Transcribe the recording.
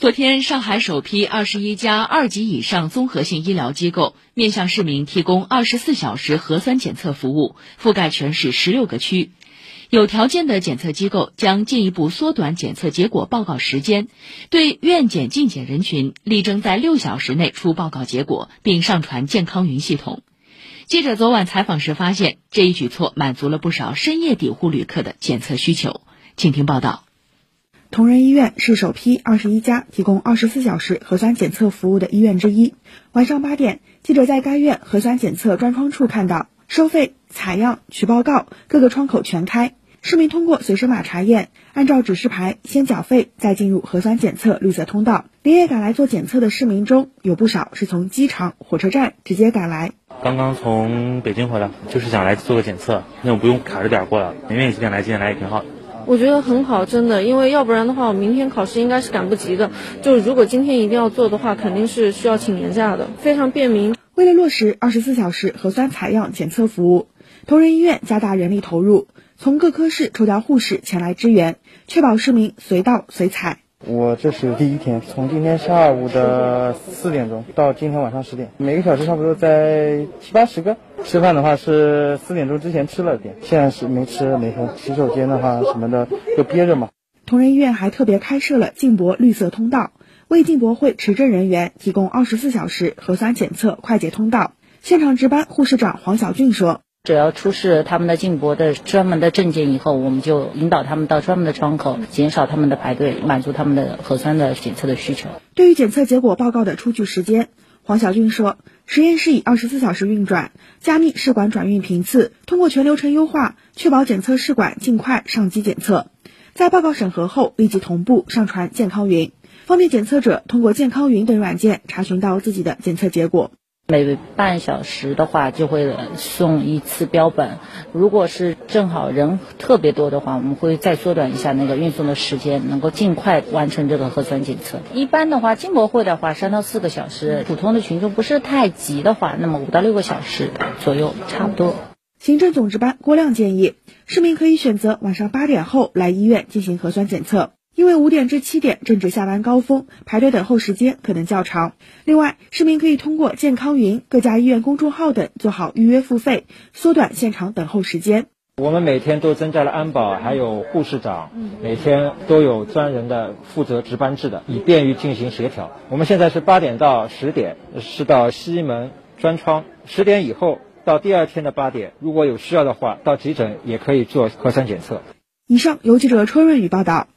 昨天，上海首批二十一家二级以上综合性医疗机构面向市民提供二十四小时核酸检测服务，覆盖全市十六个区。有条件的检测机构将进一步缩短检测结果报告时间，对院检进检人群力争在六小时内出报告结果，并上传健康云系统。记者昨晚采访时发现，这一举措满足了不少深夜抵沪旅客的检测需求。请听报道。同仁医院是首批二十一家提供二十四小时核酸检测服务的医院之一。晚上八点，记者在该院核酸检测专窗处看到，收费、采样、取报告各个窗口全开，市民通过随身码查验，按照指示牌先缴费，再进入核酸检测绿色通道。连夜赶来做检测的市民中有不少是从机场、火车站直接赶来。刚刚从北京回来，就是想来做个检测，那种不用卡着点过来，愿意几点来几点来也挺好。我觉得很好，真的，因为要不然的话，我明天考试应该是赶不及的。就如果今天一定要做的话，肯定是需要请年假的，非常便民。为了落实二十四小时核酸采样检测服务，同仁医院加大人力投入，从各科室抽调护士前来支援，确保市民随到随采。我这是第一天，从今天下午的四点钟到今天晚上十点，每个小时差不多在七八十个。吃饭的话是四点钟之前吃了点，现在是没吃没喝。洗手间的话什么的都憋着嘛。同仁医院还特别开设了进博绿色通道，为进博会持证人员提供二十四小时核酸检测快捷通道。现场值班护士长黄小俊说。只要出示他们的进博的专门的证件以后，我们就引导他们到专门的窗口，减少他们的排队，满足他们的核酸的检测的需求。对于检测结果报告的出具时间，黄小军说，实验室以二十四小时运转，加密试管转运频次，通过全流程优化，确保检测试管尽快上机检测，在报告审核后立即同步上传健康云，方便检测者通过健康云等软件查询到自己的检测结果。每半小时的话就会送一次标本，如果是正好人特别多的话，我们会再缩短一下那个运送的时间，能够尽快完成这个核酸检测。一般的话，进博会的话三到四个小时，普通的群众不是太急的话，那么五到六个小时左右差不多。行政总值班郭亮建议，市民可以选择晚上八点后来医院进行核酸检测。因为五点至七点正值下班高峰，排队等候时间可能较长。另外，市民可以通过健康云、各家医院公众号等做好预约付费，缩短现场等候时间。我们每天都增加了安保，还有护士长，每天都有专人的负责值班制的，以便于进行协调。我们现在是八点到十点是到西门专窗，十点以后到第二天的八点，如果有需要的话，到急诊也可以做核酸检测。以上由记者车润宇报道。